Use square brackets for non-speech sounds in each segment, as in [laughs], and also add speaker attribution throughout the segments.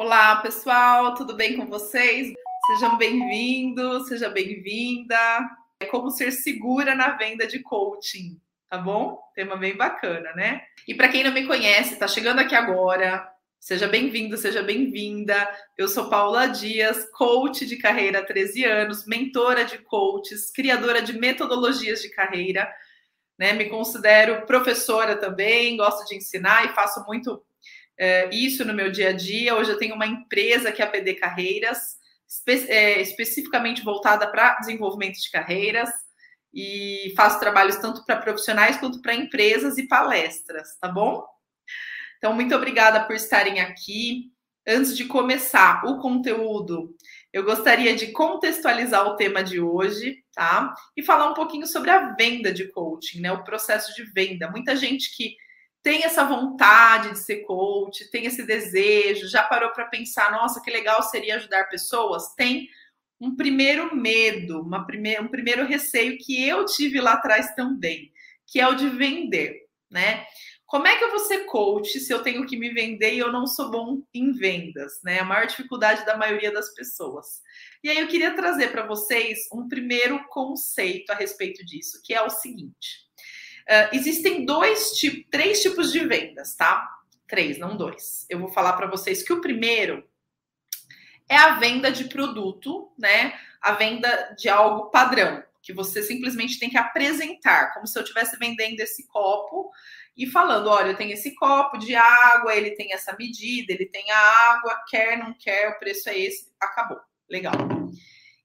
Speaker 1: Olá, pessoal, tudo bem com vocês? Sejam bem-vindos, seja bem-vinda. É como ser segura na venda de coaching, tá bom? Tema bem bacana, né? E para quem não me conhece, está chegando aqui agora, seja bem-vindo, seja bem-vinda. Eu sou Paula Dias, coach de carreira há 13 anos, mentora de coaches, criadora de metodologias de carreira. Né, me considero professora também, gosto de ensinar e faço muito é, isso no meu dia a dia. Hoje eu tenho uma empresa que é a PD Carreiras, espe é, especificamente voltada para desenvolvimento de carreiras, e faço trabalhos tanto para profissionais quanto para empresas e palestras, tá bom? Então, muito obrigada por estarem aqui. Antes de começar o conteúdo, eu gostaria de contextualizar o tema de hoje, tá? E falar um pouquinho sobre a venda de coaching, né? O processo de venda. Muita gente que tem essa vontade de ser coach, tem esse desejo, já parou para pensar, nossa, que legal seria ajudar pessoas? Tem um primeiro medo, uma um primeiro receio que eu tive lá atrás também, que é o de vender, né? Como é que eu vou ser coach se eu tenho que me vender e eu não sou bom em vendas, né? A maior dificuldade da maioria das pessoas. E aí eu queria trazer para vocês um primeiro conceito a respeito disso, que é o seguinte: Uh, existem dois tipos, três tipos de vendas, tá? Três, não dois. Eu vou falar para vocês que o primeiro é a venda de produto, né? A venda de algo padrão, que você simplesmente tem que apresentar, como se eu estivesse vendendo esse copo e falando: olha, eu tenho esse copo de água, ele tem essa medida, ele tem a água, quer, não quer, o preço é esse, acabou. Legal.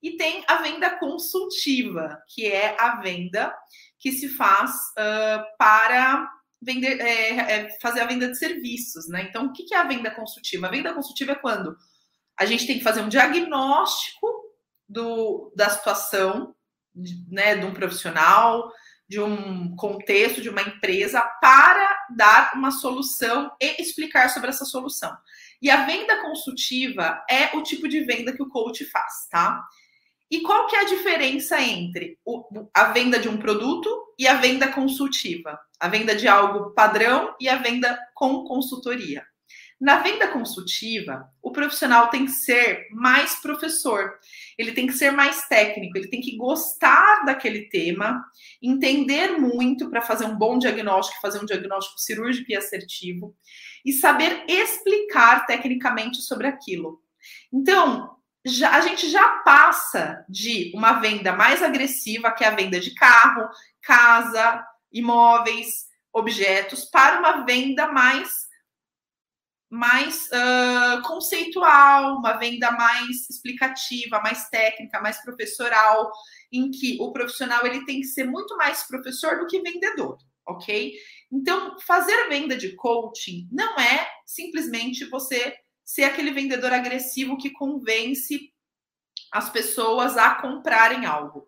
Speaker 1: E tem a venda consultiva, que é a venda que se faz uh, para vender, é, é, fazer a venda de serviços, né? Então, o que é a venda consultiva? A venda consultiva é quando a gente tem que fazer um diagnóstico do, da situação, né, de um profissional, de um contexto, de uma empresa, para dar uma solução e explicar sobre essa solução. E a venda consultiva é o tipo de venda que o coach faz, tá? E qual que é a diferença entre o, a venda de um produto e a venda consultiva? A venda de algo padrão e a venda com consultoria. Na venda consultiva, o profissional tem que ser mais professor, ele tem que ser mais técnico, ele tem que gostar daquele tema, entender muito para fazer um bom diagnóstico, fazer um diagnóstico cirúrgico e assertivo, e saber explicar tecnicamente sobre aquilo. Então, já, a gente já passa de uma venda mais agressiva, que é a venda de carro, casa, imóveis, objetos, para uma venda mais mais uh, conceitual, uma venda mais explicativa, mais técnica, mais professoral, em que o profissional ele tem que ser muito mais professor do que vendedor, ok? Então, fazer venda de coaching não é simplesmente você ser aquele vendedor agressivo que convence as pessoas a comprarem algo.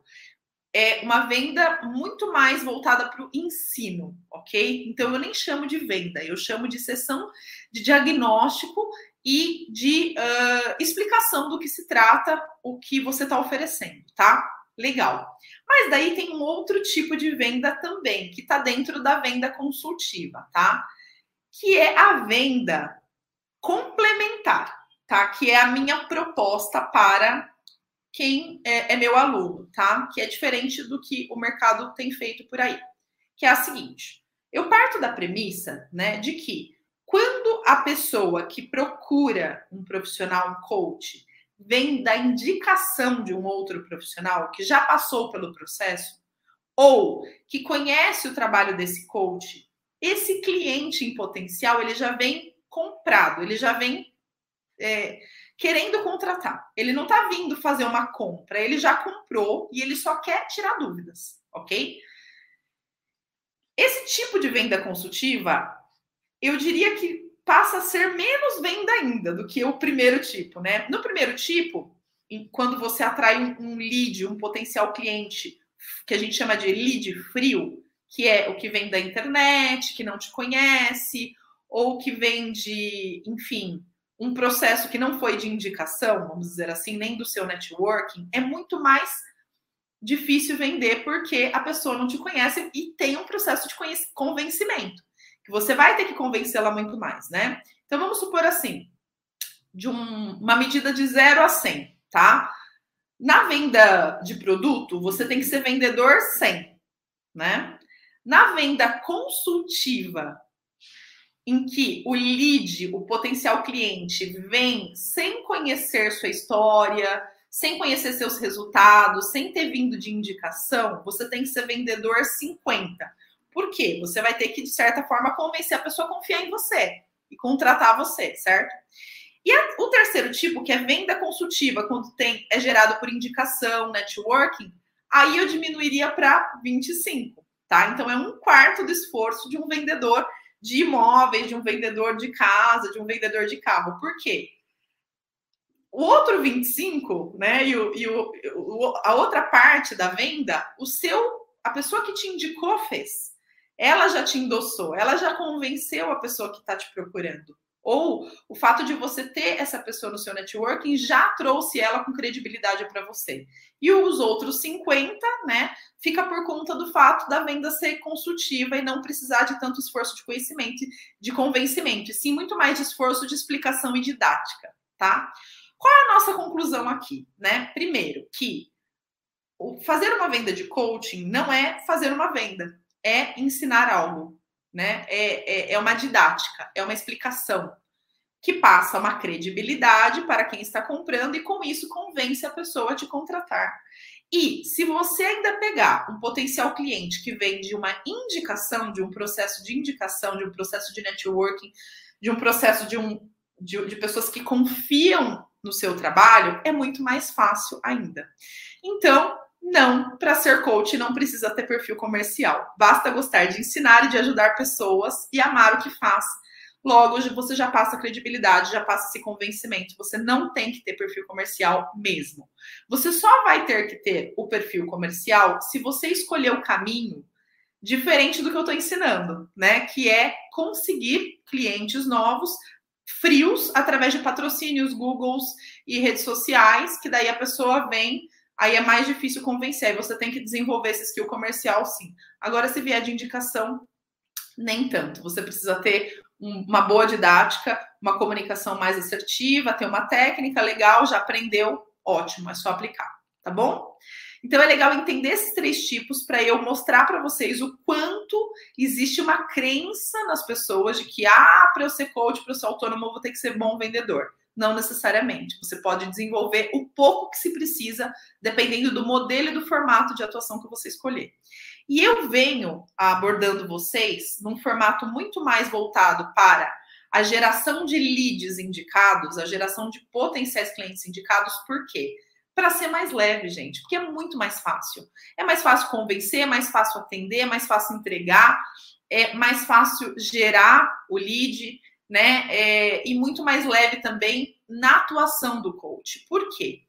Speaker 1: É uma venda muito mais voltada para o ensino, ok? Então eu nem chamo de venda, eu chamo de sessão de diagnóstico e de uh, explicação do que se trata, o que você está oferecendo, tá? Legal. Mas daí tem um outro tipo de venda também, que está dentro da venda consultiva, tá? Que é a venda complementar, tá? Que é a minha proposta para quem é, é, meu aluno, tá? Que é diferente do que o mercado tem feito por aí. Que é a seguinte: eu parto da premissa, né, de que quando a pessoa que procura um profissional, um coach, vem da indicação de um outro profissional que já passou pelo processo, ou que conhece o trabalho desse coach, esse cliente em potencial ele já vem comprado, ele já vem é, querendo contratar. Ele não está vindo fazer uma compra, ele já comprou e ele só quer tirar dúvidas, ok? Esse tipo de venda consultiva, eu diria que passa a ser menos venda ainda do que o primeiro tipo, né? No primeiro tipo, quando você atrai um lead, um potencial cliente, que a gente chama de lead frio, que é o que vem da internet, que não te conhece, ou que vende, enfim, um processo que não foi de indicação, vamos dizer assim, nem do seu networking, é muito mais difícil vender porque a pessoa não te conhece e tem um processo de convencimento, que você vai ter que convencê-la muito mais, né? Então vamos supor assim, de um, uma medida de 0 a 100, tá? Na venda de produto, você tem que ser vendedor 100, né? Na venda consultiva, em que o lead, o potencial cliente, vem sem conhecer sua história, sem conhecer seus resultados, sem ter vindo de indicação, você tem que ser vendedor 50. Por quê? Você vai ter que, de certa forma, convencer a pessoa a confiar em você e contratar você, certo? E a, o terceiro tipo, que é venda consultiva, quando tem é gerado por indicação, networking, aí eu diminuiria para 25, tá? Então é um quarto do esforço de um vendedor de imóveis, de um vendedor de casa, de um vendedor de carro. Por quê? O outro 25, né? E, o, e o, a outra parte da venda, o seu, a pessoa que te indicou fez. Ela já te endossou, ela já convenceu a pessoa que está te procurando. Ou o fato de você ter essa pessoa no seu networking já trouxe ela com credibilidade para você. E os outros 50, né, fica por conta do fato da venda ser consultiva e não precisar de tanto esforço de conhecimento, de convencimento, e sim muito mais de esforço de explicação e didática, tá? Qual é a nossa conclusão aqui, né? Primeiro, que fazer uma venda de coaching não é fazer uma venda, é ensinar algo né? É, é, é uma didática, é uma explicação que passa uma credibilidade para quem está comprando e com isso convence a pessoa a te contratar. E se você ainda pegar um potencial cliente que vem de uma indicação, de um processo de indicação, de um processo de networking, de um processo de, um, de, de pessoas que confiam no seu trabalho, é muito mais fácil ainda. Então, não, para ser coach não precisa ter perfil comercial. Basta gostar de ensinar e de ajudar pessoas e amar o que faz. Logo, você já passa credibilidade, já passa esse convencimento. Você não tem que ter perfil comercial mesmo. Você só vai ter que ter o perfil comercial se você escolher o caminho diferente do que eu estou ensinando, né? Que é conseguir clientes novos, frios, através de patrocínios, Googles e redes sociais, que daí a pessoa vem aí é mais difícil convencer. Você tem que desenvolver esse skill comercial, sim. Agora, se vier de indicação, nem tanto. Você precisa ter uma boa didática, uma comunicação mais assertiva, ter uma técnica legal, já aprendeu, ótimo, é só aplicar, tá bom? Então é legal entender esses três tipos para eu mostrar para vocês o quanto existe uma crença nas pessoas de que ah, para eu ser coach, para eu ser autônomo, eu vou ter que ser bom vendedor. Não necessariamente. Você pode desenvolver o pouco que se precisa, dependendo do modelo e do formato de atuação que você escolher. E eu venho abordando vocês num formato muito mais voltado para a geração de leads indicados, a geração de potenciais clientes indicados, por quê? Para ser mais leve, gente, porque é muito mais fácil. É mais fácil convencer, é mais fácil atender, é mais fácil entregar, é mais fácil gerar o lead, né? É, e muito mais leve também na atuação do coach. Por quê?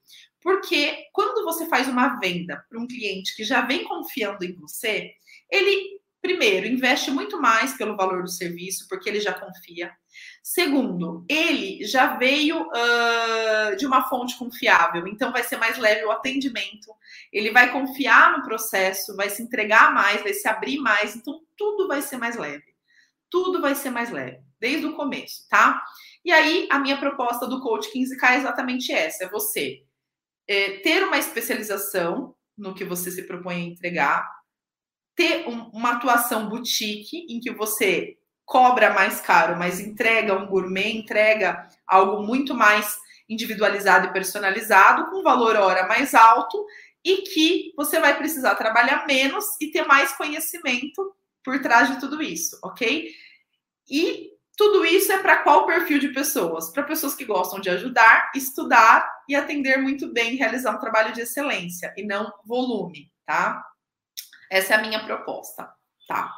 Speaker 1: Porque quando você faz uma venda para um cliente que já vem confiando em você, ele, primeiro, investe muito mais pelo valor do serviço, porque ele já confia. Segundo, ele já veio uh, de uma fonte confiável, então vai ser mais leve o atendimento, ele vai confiar no processo, vai se entregar mais, vai se abrir mais, então tudo vai ser mais leve. Tudo vai ser mais leve desde o começo, tá? E aí, a minha proposta do Coach 15K é exatamente essa: é você é, ter uma especialização no que você se propõe a entregar, ter um, uma atuação boutique em que você cobra mais caro, mas entrega um gourmet, entrega algo muito mais individualizado e personalizado, com valor hora mais alto, e que você vai precisar trabalhar menos e ter mais conhecimento por trás de tudo isso, ok? E tudo isso é para qual perfil de pessoas? Para pessoas que gostam de ajudar, estudar e atender muito bem, realizar um trabalho de excelência e não volume, tá? Essa é a minha proposta, tá?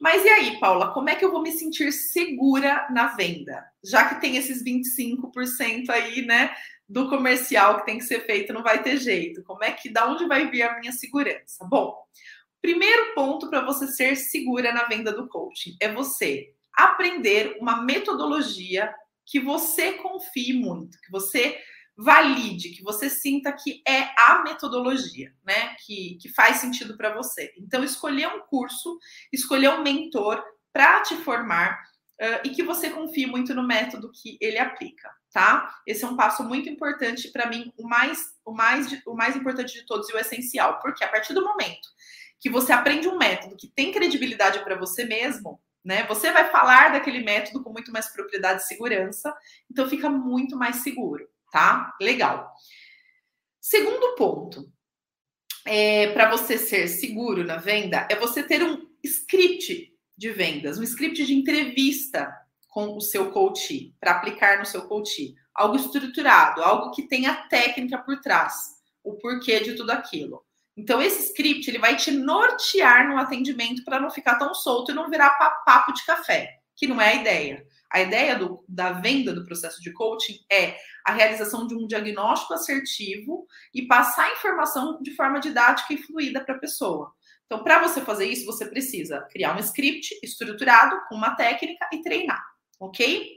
Speaker 1: Mas e aí, Paula, como é que eu vou me sentir segura na venda? Já que tem esses 25% aí, né, do comercial que tem que ser feito, não vai ter jeito. Como é que, da onde vai vir a minha segurança? Bom, primeiro ponto para você ser segura na venda do coaching é você aprender uma metodologia que você confie muito, que você valide, que você sinta que é a metodologia, né? Que, que faz sentido para você. Então, escolher um curso, escolher um mentor para te formar uh, e que você confie muito no método que ele aplica, tá? Esse é um passo muito importante para mim, o mais, o mais, o mais importante de todos e o essencial, porque a partir do momento que você aprende um método que tem credibilidade para você mesmo, né? Você vai falar daquele método com muito mais propriedade e segurança, então fica muito mais seguro, tá? Legal. Segundo ponto, é, para você ser seguro na venda, é você ter um script de vendas, um script de entrevista com o seu coach, para aplicar no seu coach. Algo estruturado, algo que tenha técnica por trás, o porquê de tudo aquilo. Então, esse script ele vai te nortear no atendimento para não ficar tão solto e não virar papo de café, que não é a ideia. A ideia do, da venda do processo de coaching é a realização de um diagnóstico assertivo e passar informação de forma didática e fluida para a pessoa. Então, para você fazer isso, você precisa criar um script estruturado com uma técnica e treinar, ok?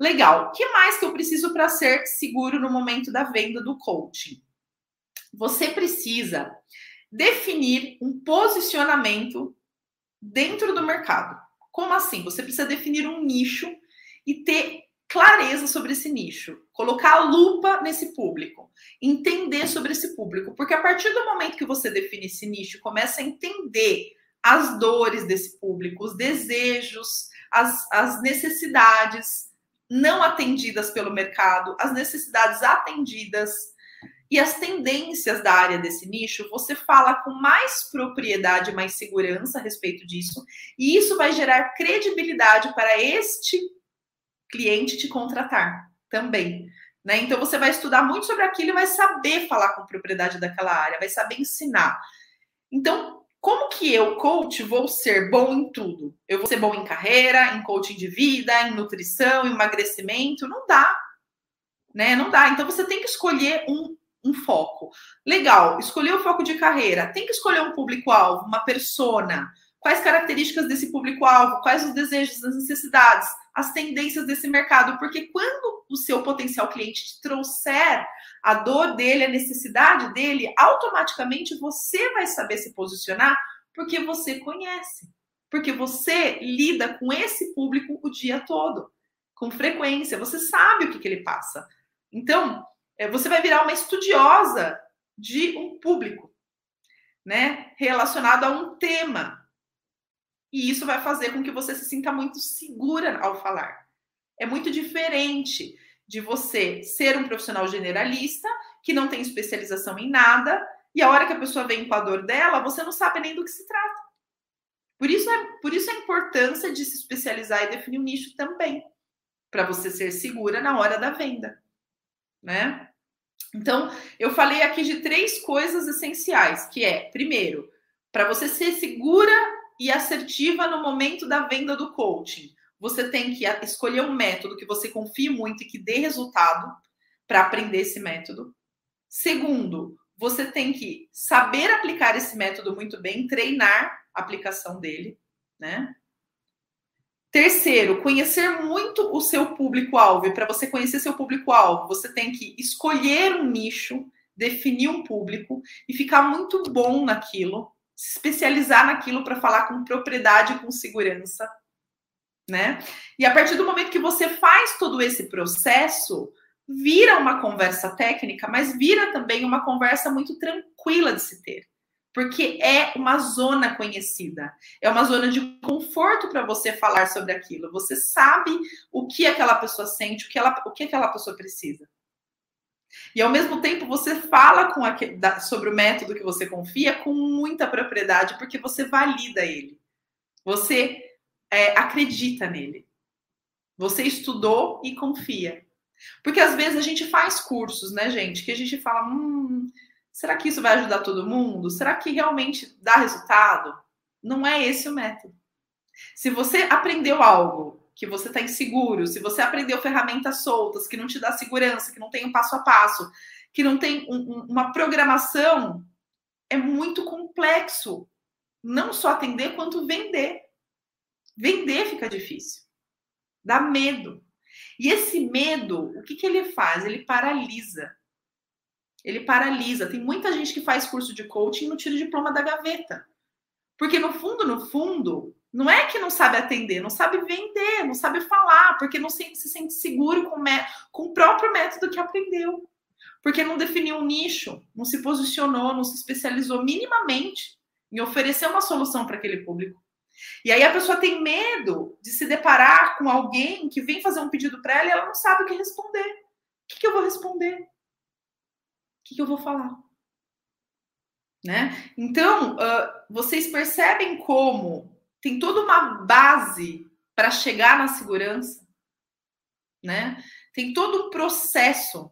Speaker 1: Legal. O que mais que eu preciso para ser seguro no momento da venda do coaching? Você precisa definir um posicionamento dentro do mercado. Como assim? Você precisa definir um nicho e ter clareza sobre esse nicho, colocar a lupa nesse público, entender sobre esse público, porque a partir do momento que você define esse nicho, começa a entender as dores desse público, os desejos, as, as necessidades não atendidas pelo mercado, as necessidades atendidas e as tendências da área desse nicho, você fala com mais propriedade, mais segurança a respeito disso, e isso vai gerar credibilidade para este cliente te contratar também. Né? Então você vai estudar muito sobre aquilo e vai saber falar com propriedade daquela área, vai saber ensinar. Então, como que eu, coach, vou ser bom em tudo? Eu vou ser bom em carreira, em coaching de vida, em nutrição, em emagrecimento? Não dá. Né? Não dá. Então você tem que escolher um um foco. Legal, escolher o foco de carreira. Tem que escolher um público-alvo, uma persona. Quais características desse público-alvo? Quais os desejos, as necessidades, as tendências desse mercado? Porque quando o seu potencial cliente te trouxer a dor dele, a necessidade dele, automaticamente você vai saber se posicionar porque você conhece. Porque você lida com esse público o dia todo, com frequência. Você sabe o que, que ele passa. Então, você vai virar uma estudiosa de um público, né? Relacionado a um tema. E isso vai fazer com que você se sinta muito segura ao falar. É muito diferente de você ser um profissional generalista que não tem especialização em nada e a hora que a pessoa vem com a dor dela, você não sabe nem do que se trata. Por isso é, por isso a importância de se especializar e definir um nicho também, para você ser segura na hora da venda, né? Então, eu falei aqui de três coisas essenciais, que é, primeiro, para você ser segura e assertiva no momento da venda do coaching, você tem que escolher um método que você confie muito e que dê resultado para aprender esse método. Segundo, você tem que saber aplicar esse método muito bem, treinar a aplicação dele, né? Terceiro, conhecer muito o seu público-alvo. E para você conhecer seu público-alvo, você tem que escolher um nicho, definir um público e ficar muito bom naquilo, se especializar naquilo para falar com propriedade e com segurança, né? E a partir do momento que você faz todo esse processo, vira uma conversa técnica, mas vira também uma conversa muito tranquila de se ter porque é uma zona conhecida, é uma zona de conforto para você falar sobre aquilo. Você sabe o que aquela pessoa sente, o que, ela, o que aquela pessoa precisa. E ao mesmo tempo você fala com sobre o método que você confia com muita propriedade, porque você valida ele. Você é, acredita nele. Você estudou e confia. Porque às vezes a gente faz cursos, né, gente, que a gente fala, hum, Será que isso vai ajudar todo mundo? Será que realmente dá resultado? Não é esse o método. Se você aprendeu algo que você está inseguro, se você aprendeu ferramentas soltas que não te dá segurança, que não tem um passo a passo, que não tem um, um, uma programação, é muito complexo. Não só atender, quanto vender. Vender fica difícil. Dá medo. E esse medo, o que, que ele faz? Ele paralisa. Ele paralisa. Tem muita gente que faz curso de coaching e não tira o diploma da gaveta. Porque no fundo, no fundo, Não é que não sabe atender, não sabe vender, não sabe falar, porque não se, se, sente seguro com, com o próprio método que aprendeu. Porque não definiu um nicho, não se posicionou, não se especializou minimamente em oferecer uma solução para aquele público. E aí a pessoa tem medo de se deparar com alguém que vem fazer um pedido para ela e ela não sabe o que responder. O que, que eu vou responder? O que, que eu vou falar? Né? Então, uh, vocês percebem como tem toda uma base para chegar na segurança, né? Tem todo um processo,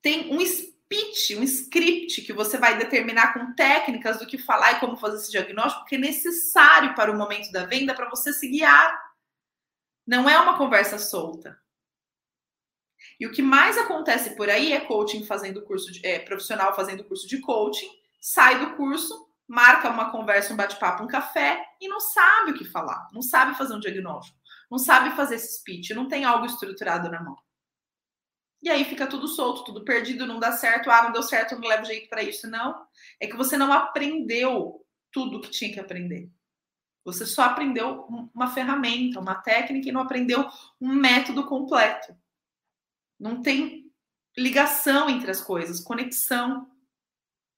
Speaker 1: tem um speech, um script que você vai determinar com técnicas do que falar e como fazer esse diagnóstico, que é necessário para o momento da venda para você se guiar. Não é uma conversa solta. E o que mais acontece por aí é coaching fazendo curso de, é, profissional fazendo curso de coaching, sai do curso, marca uma conversa, um bate-papo, um café e não sabe o que falar, não sabe fazer um diagnóstico, não sabe fazer esse speech, não tem algo estruturado na mão. E aí fica tudo solto, tudo perdido, não dá certo, ah, não deu certo, não leva jeito para isso, não. É que você não aprendeu tudo que tinha que aprender. Você só aprendeu uma ferramenta, uma técnica e não aprendeu um método completo. Não tem ligação entre as coisas, conexão.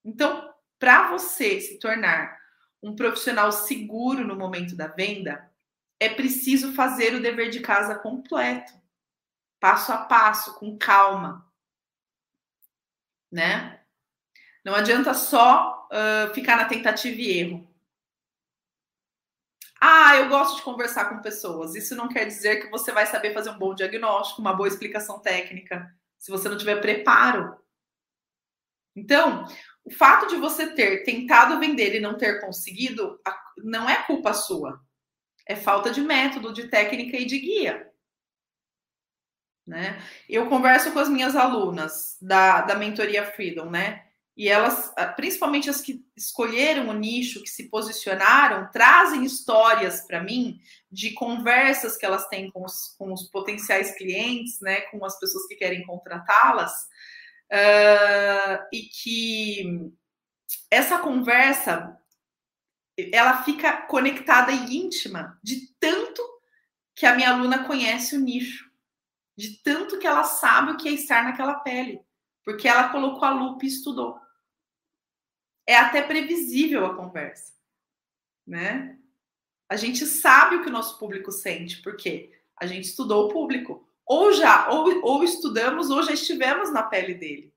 Speaker 1: Então, para você se tornar um profissional seguro no momento da venda, é preciso fazer o dever de casa completo, passo a passo, com calma, né? Não adianta só uh, ficar na tentativa e erro. Ah, eu gosto de conversar com pessoas. Isso não quer dizer que você vai saber fazer um bom diagnóstico, uma boa explicação técnica, se você não tiver preparo. Então, o fato de você ter tentado vender e não ter conseguido não é culpa sua. É falta de método, de técnica e de guia. Né? Eu converso com as minhas alunas da, da mentoria Freedom, né? E elas, principalmente as que escolheram o nicho, que se posicionaram, trazem histórias para mim de conversas que elas têm com os, com os potenciais clientes, né? Com as pessoas que querem contratá-las, uh, e que essa conversa ela fica conectada e íntima de tanto que a minha aluna conhece o nicho, de tanto que ela sabe o que é estar naquela pele, porque ela colocou a lupa e estudou. É até previsível a conversa, né? A gente sabe o que o nosso público sente, porque a gente estudou o público ou já ou, ou estudamos ou já estivemos na pele dele.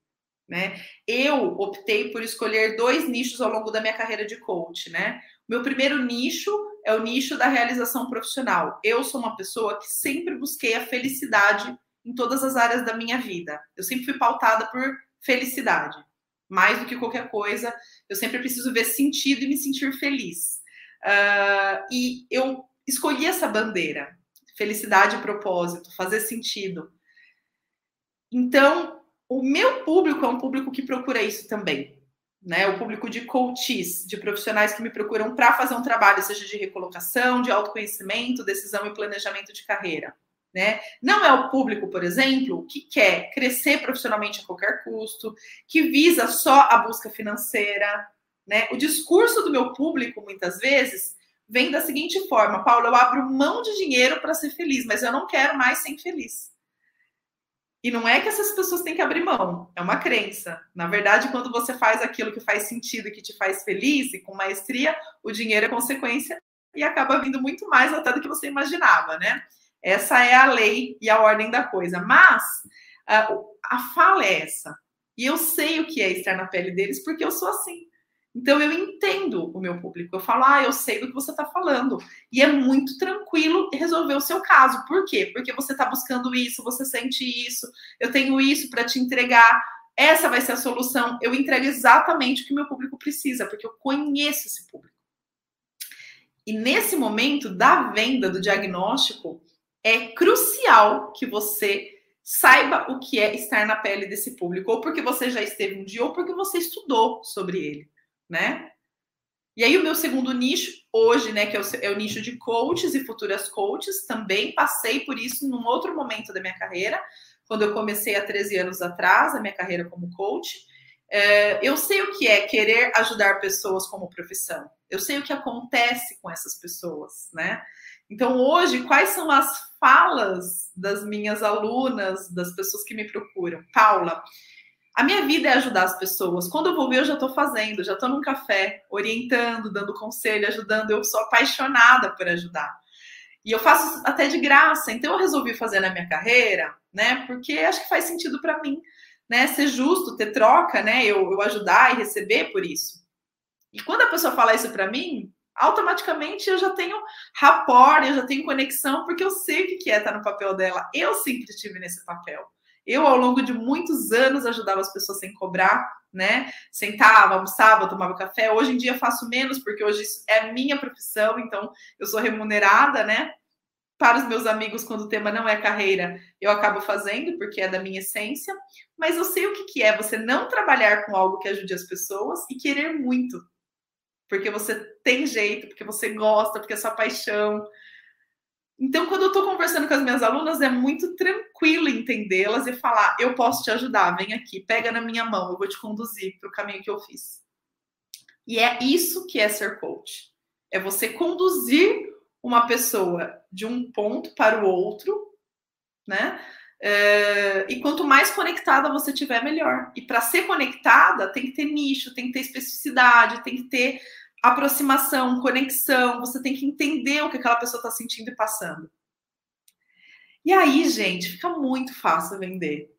Speaker 1: Né? Eu optei por escolher dois nichos ao longo da minha carreira de coach, né? Meu primeiro nicho é o nicho da realização profissional. Eu sou uma pessoa que sempre busquei a felicidade em todas as áreas da minha vida. Eu sempre fui pautada por felicidade, mais do que qualquer coisa. Eu sempre preciso ver sentido e me sentir feliz. Uh, e eu escolhi essa bandeira felicidade e propósito, fazer sentido. Então, o meu público é um público que procura isso também. Né, o público de coaches, de profissionais que me procuram para fazer um trabalho, seja de recolocação, de autoconhecimento, decisão e planejamento de carreira. Né? Não é o público, por exemplo, que quer crescer profissionalmente a qualquer custo, que visa só a busca financeira. Né? O discurso do meu público, muitas vezes, vem da seguinte forma: Paulo, eu abro mão de dinheiro para ser feliz, mas eu não quero mais ser infeliz. E não é que essas pessoas têm que abrir mão, é uma crença. Na verdade, quando você faz aquilo que faz sentido que te faz feliz e com maestria, o dinheiro é consequência e acaba vindo muito mais até do que você imaginava, né? Essa é a lei e a ordem da coisa. Mas a, a fala é essa. E eu sei o que é estar na pele deles porque eu sou assim. Então eu entendo o meu público. Eu falo, ah, eu sei do que você está falando. E é muito tranquilo resolver o seu caso. Por quê? Porque você está buscando isso, você sente isso, eu tenho isso para te entregar. Essa vai ser a solução. Eu entrego exatamente o que meu público precisa, porque eu conheço esse público. E nesse momento da venda, do diagnóstico, é crucial que você saiba o que é estar na pele desse público, ou porque você já esteve um dia, ou porque você estudou sobre ele né? E aí o meu segundo nicho hoje, né, que é o, é o, nicho de coaches e futuras coaches, também passei por isso num outro momento da minha carreira, quando eu comecei há 13 anos atrás, a minha carreira como coach. É, eu sei o que é querer ajudar pessoas como profissão. Eu sei o que acontece com essas pessoas, né? Então, hoje, quais são as falas das minhas alunas, das pessoas que me procuram? Paula, a minha vida é ajudar as pessoas. Quando eu vou ver, eu já estou fazendo, já estou num café, orientando, dando conselho, ajudando. Eu sou apaixonada por ajudar. E eu faço até de graça. Então eu resolvi fazer na minha carreira, né? Porque acho que faz sentido para mim, né? Ser justo, ter troca, né? Eu, eu ajudar e receber por isso. E quando a pessoa fala isso para mim, automaticamente eu já tenho rapport, eu já tenho conexão, porque eu sei o que é estar no papel dela. Eu sempre estive nesse papel. Eu, ao longo de muitos anos, ajudava as pessoas sem cobrar, né? Sentava, almoçava, tomava café. Hoje em dia faço menos, porque hoje é minha profissão, então eu sou remunerada, né? Para os meus amigos, quando o tema não é carreira, eu acabo fazendo, porque é da minha essência. Mas eu sei o que é você não trabalhar com algo que ajude as pessoas e querer muito. Porque você tem jeito, porque você gosta, porque é sua paixão. Então, quando eu estou conversando com as minhas alunas, é muito tranquilo entendê-las e falar: eu posso te ajudar, vem aqui, pega na minha mão, eu vou te conduzir para o caminho que eu fiz. E é isso que é ser coach: é você conduzir uma pessoa de um ponto para o outro, né? É, e quanto mais conectada você tiver, melhor. E para ser conectada, tem que ter nicho, tem que ter especificidade, tem que ter aproximação, conexão, você tem que entender o que aquela pessoa está sentindo e passando. E aí, gente, fica muito fácil vender.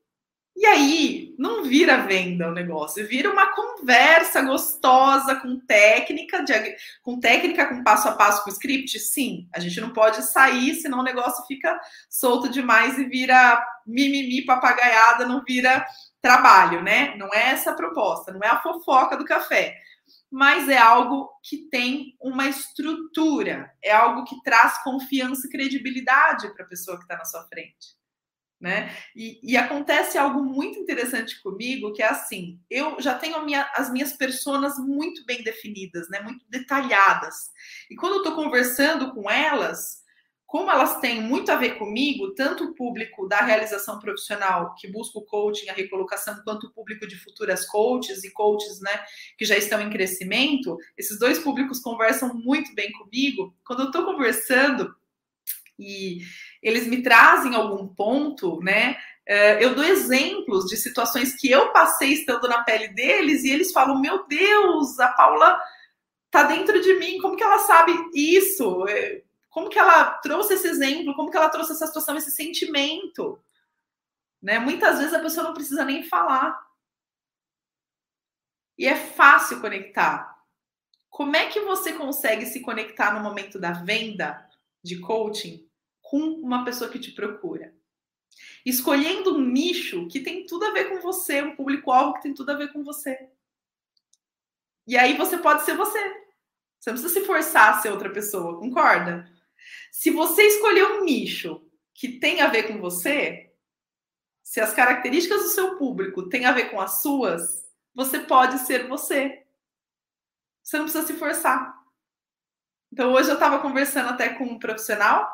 Speaker 1: E aí, não vira venda o negócio, vira uma conversa gostosa com técnica, de, com técnica, com passo a passo, com script. Sim, a gente não pode sair, senão o negócio fica solto demais e vira mimimi, papagaiada, não vira trabalho, né? Não é essa a proposta, não é a fofoca do café mas é algo que tem uma estrutura, é algo que traz confiança e credibilidade para a pessoa que está na sua frente. Né? E, e, acontece algo muito interessante comigo, que é assim, eu já tenho minha, as minhas personas muito bem definidas, né? Muito detalhadas. E quando eu estou conversando com elas, como elas têm muito a ver comigo, tanto o público da realização profissional que busca o coaching, a recolocação, quanto o público de futuras coaches e coaches, né, que já estão em crescimento, esses dois públicos conversam muito bem comigo. Quando eu estou conversando e eles me trazem algum ponto, né, eh, eu dou exemplos de situações que eu passei estando na pele deles e eles falam: Meu Deus, a Paula tá dentro de mim, como que ela sabe isso? Como que ela trouxe esse exemplo, como que ela trouxe essa situação, esse sentimento. Né? Muitas vezes a pessoa não precisa nem falar. E é fácil conectar. Como é que você consegue se conectar no momento da venda de coaching com uma pessoa que te procura? Escolhendo um nicho que tem tudo a ver com você, um público-alvo que tem tudo a ver com você. E aí você pode ser você. Você não precisa se forçar a ser outra pessoa, concorda? Se você escolher um nicho que tem a ver com você, se as características do seu público têm a ver com as suas, você pode ser você. Você não precisa se forçar. Então, hoje eu estava conversando até com um profissional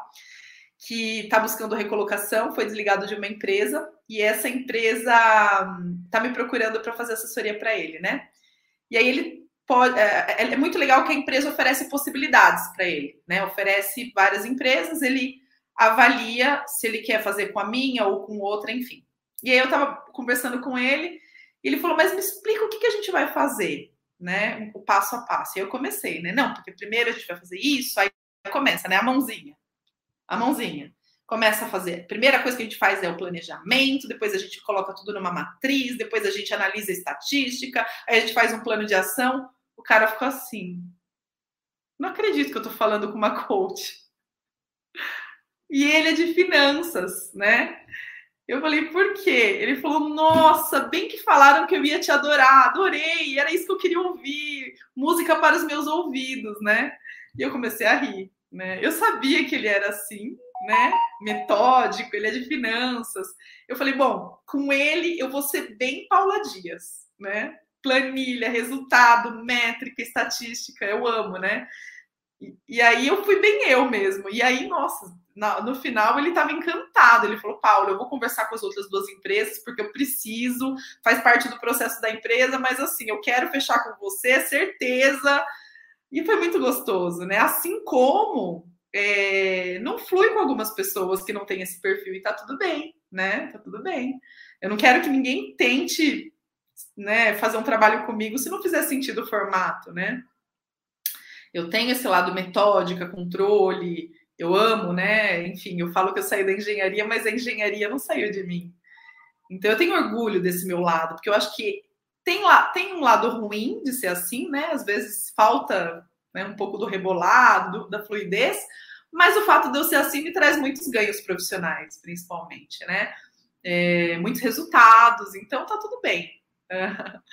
Speaker 1: que está buscando recolocação, foi desligado de uma empresa e essa empresa está me procurando para fazer assessoria para ele, né? E aí ele pode, é, é, é, muito legal que a empresa oferece possibilidades para ele, né? Oferece várias empresas, ele avalia se ele quer fazer com a minha ou com outra, enfim. E aí eu estava conversando com ele, e ele falou: Mas me explica o que, que a gente vai fazer, né? O passo a passo. E eu comecei, né? Não, porque primeiro a gente vai fazer isso, aí começa, né? A mãozinha. A mãozinha. Começa a fazer. A primeira coisa que a gente faz é o planejamento, depois a gente coloca tudo numa matriz, depois a gente analisa a estatística, aí a gente faz um plano de ação o cara ficou assim. Não acredito que eu tô falando com uma coach. E ele é de finanças, né? Eu falei, por quê? Ele falou, nossa, bem que falaram que eu ia te adorar, adorei, era isso que eu queria ouvir, música para os meus ouvidos, né? E eu comecei a rir, né? Eu sabia que ele era assim, né? Metódico, ele é de finanças. Eu falei, bom, com ele eu vou ser bem Paula Dias, né? Planilha, resultado, métrica, estatística, eu amo, né? E, e aí eu fui bem eu mesmo. E aí, nossa, na, no final ele estava encantado. Ele falou: Paulo, eu vou conversar com as outras duas empresas porque eu preciso, faz parte do processo da empresa, mas assim, eu quero fechar com você, certeza. E foi muito gostoso, né? Assim como é, não flui com algumas pessoas que não têm esse perfil e tá tudo bem, né? Tá tudo bem. Eu não quero que ninguém tente né, fazer um trabalho comigo se não fizer sentido o formato, né? Eu tenho esse lado metódica, controle, eu amo, né? Enfim, eu falo que eu saí da engenharia, mas a engenharia não saiu de mim. Então eu tenho orgulho desse meu lado, porque eu acho que tem, lá, tem um lado ruim de ser assim, né? Às vezes falta né, um pouco do rebolado, da fluidez, mas o fato de eu ser assim me traz muitos ganhos profissionais, principalmente, né? É, muitos resultados, então tá tudo bem. [laughs]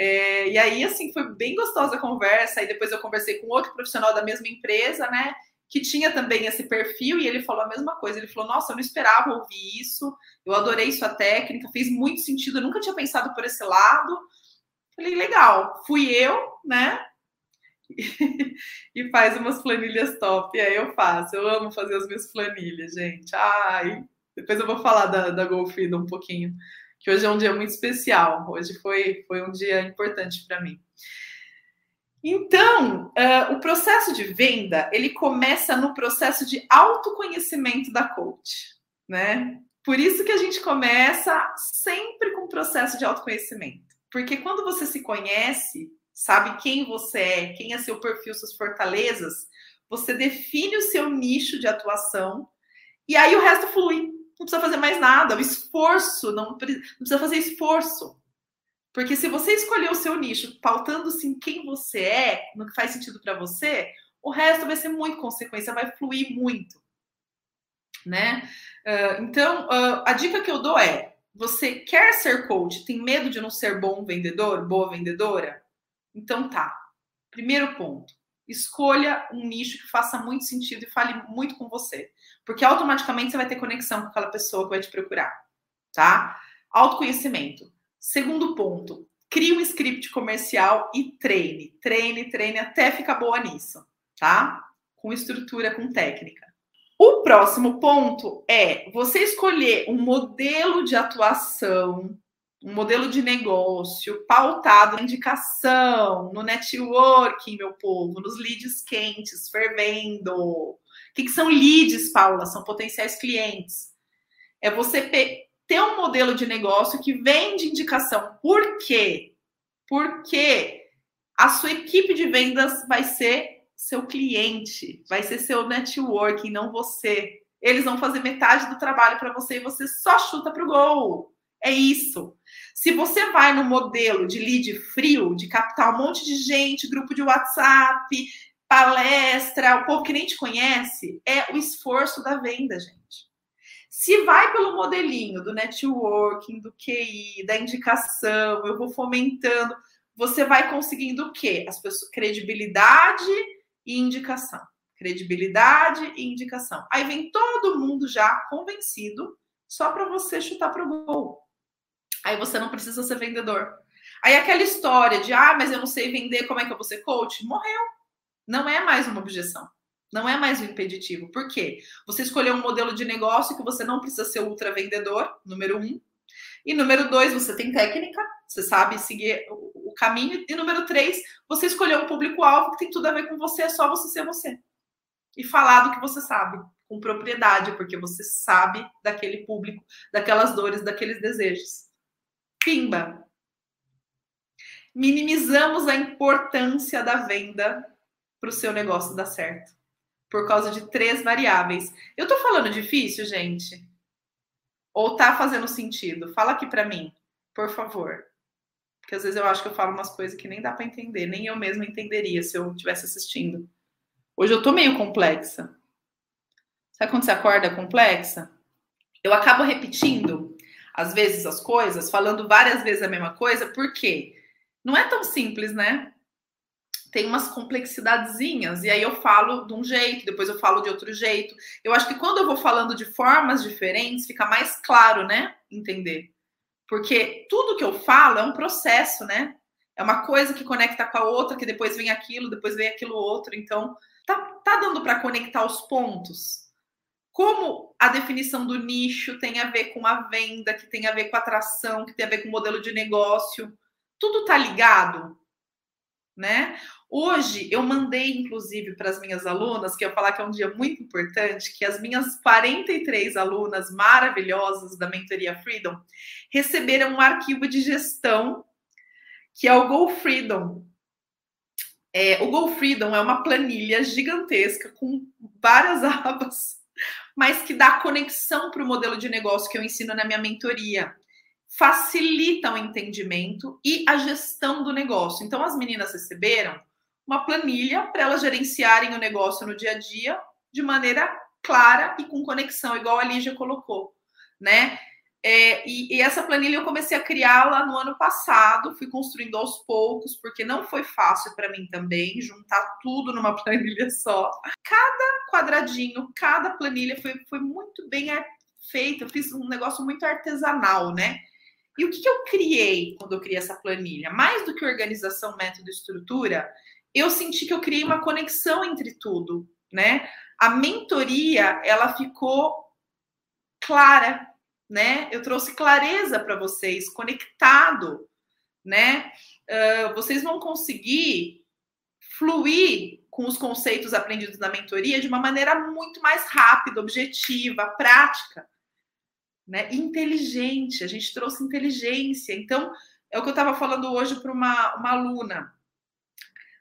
Speaker 1: É, e aí, assim, foi bem gostosa a conversa. Aí depois eu conversei com outro profissional da mesma empresa, né? Que tinha também esse perfil, e ele falou a mesma coisa. Ele falou: Nossa, eu não esperava ouvir isso, eu adorei sua técnica, fez muito sentido, eu nunca tinha pensado por esse lado. Falei, legal, fui eu, né? [laughs] e faz umas planilhas top. E aí eu faço. Eu amo fazer as minhas planilhas, gente. Ai, depois eu vou falar da, da Golfida um pouquinho que hoje é um dia muito especial. Hoje foi, foi um dia importante para mim. Então, uh, o processo de venda ele começa no processo de autoconhecimento da coach, né? Por isso que a gente começa sempre com o processo de autoconhecimento, porque quando você se conhece, sabe quem você é, quem é seu perfil, suas fortalezas, você define o seu nicho de atuação e aí o resto flui não precisa fazer mais nada. O esforço, não, não precisa fazer esforço. Porque se você escolher o seu nicho, pautando-se em quem você é, no que faz sentido para você, o resto vai ser muito consequência, vai fluir muito. Né? Uh, então, uh, a dica que eu dou é: você quer ser coach, tem medo de não ser bom vendedor, boa vendedora? Então tá. Primeiro ponto escolha um nicho que faça muito sentido e fale muito com você. Porque automaticamente você vai ter conexão com aquela pessoa que vai te procurar, tá? Autoconhecimento. Segundo ponto, crie um script comercial e treine. Treine, treine até ficar boa nisso, tá? Com estrutura, com técnica. O próximo ponto é você escolher um modelo de atuação um modelo de negócio pautado na indicação, no networking, meu povo, nos leads quentes, fervendo. O que, que são leads, Paula? São potenciais clientes. É você ter um modelo de negócio que vem de indicação. Por quê? Porque a sua equipe de vendas vai ser seu cliente, vai ser seu networking, não você. Eles vão fazer metade do trabalho para você e você só chuta para o gol. É isso. Se você vai no modelo de lead frio, de captar um monte de gente, grupo de WhatsApp, palestra, o povo que nem te conhece, é o esforço da venda, gente. Se vai pelo modelinho do networking, do QI, da indicação, eu vou fomentando, você vai conseguindo o quê? As pessoas, credibilidade e indicação. Credibilidade e indicação. Aí vem todo mundo já convencido só para você chutar para o gol. Aí você não precisa ser vendedor. Aí aquela história de, ah, mas eu não sei vender, como é que eu vou ser coach? Morreu. Não é mais uma objeção. Não é mais um impeditivo. Por quê? Você escolheu um modelo de negócio que você não precisa ser ultra vendedor, número um. E número dois, você tem técnica, você sabe seguir o caminho. E número três, você escolheu um público-alvo que tem tudo a ver com você, é só você ser você. E falar do que você sabe, com propriedade, porque você sabe daquele público, daquelas dores, daqueles desejos. Pimba. Minimizamos a importância da venda para o seu negócio dar certo. Por causa de três variáveis. Eu estou falando difícil, gente? Ou tá fazendo sentido? Fala aqui para mim, por favor. Porque às vezes eu acho que eu falo umas coisas que nem dá para entender, nem eu mesma entenderia se eu estivesse assistindo. Hoje eu tô meio complexa. Sabe quando você acorda complexa? Eu acabo repetindo às vezes as coisas, falando várias vezes a mesma coisa, porque não é tão simples, né? Tem umas complexidadezinhas, e aí eu falo de um jeito, depois eu falo de outro jeito. Eu acho que quando eu vou falando de formas diferentes, fica mais claro, né? Entender. Porque tudo que eu falo é um processo, né? É uma coisa que conecta com a outra, que depois vem aquilo, depois vem aquilo outro. Então, tá, tá dando para conectar os pontos? Como a definição do nicho tem a ver com a venda, que tem a ver com a atração, que tem a ver com o modelo de negócio, tudo tá ligado? né? Hoje eu mandei, inclusive, para as minhas alunas, que eu falar que é um dia muito importante, que as minhas 43 alunas maravilhosas da mentoria Freedom receberam um arquivo de gestão que é o Go Freedom. É, o Go Freedom é uma planilha gigantesca com várias [laughs] abas, mas que dá conexão para o modelo de negócio que eu ensino na minha mentoria facilita o entendimento e a gestão do negócio. Então, as meninas receberam uma planilha para elas gerenciarem o negócio no dia a dia de maneira clara e com conexão, igual a Lígia colocou, né? É, e, e, essa planilha eu comecei a criá-la no ano passado, fui construindo aos poucos, porque não foi fácil para mim também juntar tudo numa [laughs] planilha só. Cada quadradinho, cada planilha foi, foi muito bem feita, eu fiz um negócio muito artesanal, né? E o que, que eu criei quando eu criei essa planilha? Mais do que organização, método, estrutura, eu senti que eu criei uma conexão entre tudo, né? A mentoria, ela ficou clara, né? Eu trouxe clareza para vocês, conectado, né? Uh, vocês vão conseguir fluir com os conceitos aprendidos na mentoria de uma maneira muito mais rápida, objetiva, prática, né? Inteligente. A gente trouxe inteligência. Então, é o que eu estava falando hoje para uma, uma aluna.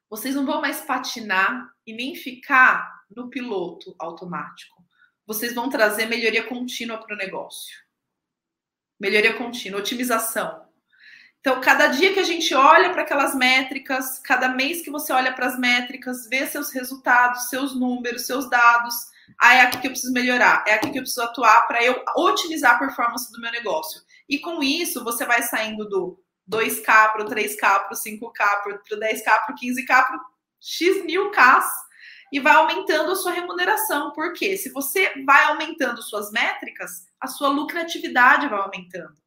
Speaker 1: Vocês não vão mais patinar e nem ficar no piloto automático. Vocês vão trazer melhoria contínua para o negócio. Melhoria contínua, otimização. Então, cada dia que a gente olha para aquelas métricas, cada mês que você olha para as métricas, vê seus resultados, seus números, seus dados, ah, é aqui que eu preciso melhorar, é aqui que eu preciso atuar para eu otimizar a performance do meu negócio. E com isso, você vai saindo do 2K para o 3K para o 5K para o 10K para o 15K para X mil Ks e vai aumentando a sua remuneração. Por quê? Se você vai aumentando suas métricas, a sua lucratividade vai aumentando.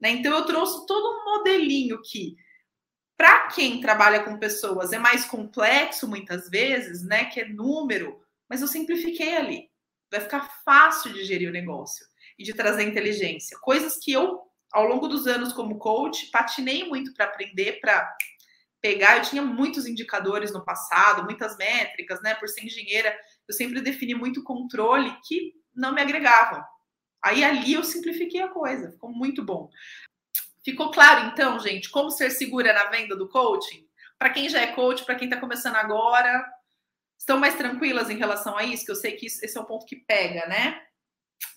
Speaker 1: Né? Então, eu trouxe todo um modelinho que, para quem trabalha com pessoas, é mais complexo muitas vezes, né? Que é número, mas eu simplifiquei ali. Vai ficar fácil de gerir o negócio e de trazer inteligência. Coisas que eu ao longo dos anos como coach, patinei muito para aprender, para pegar. Eu tinha muitos indicadores no passado, muitas métricas, né? Por ser engenheira, eu sempre defini muito controle que não me agregavam. Aí ali eu simplifiquei a coisa, ficou muito bom. Ficou claro, então, gente, como ser segura na venda do coaching? Para quem já é coach, para quem está começando agora, estão mais tranquilas em relação a isso? Que eu sei que esse é o ponto que pega, né?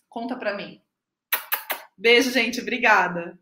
Speaker 1: Conta para mim. Beijo, gente. Obrigada.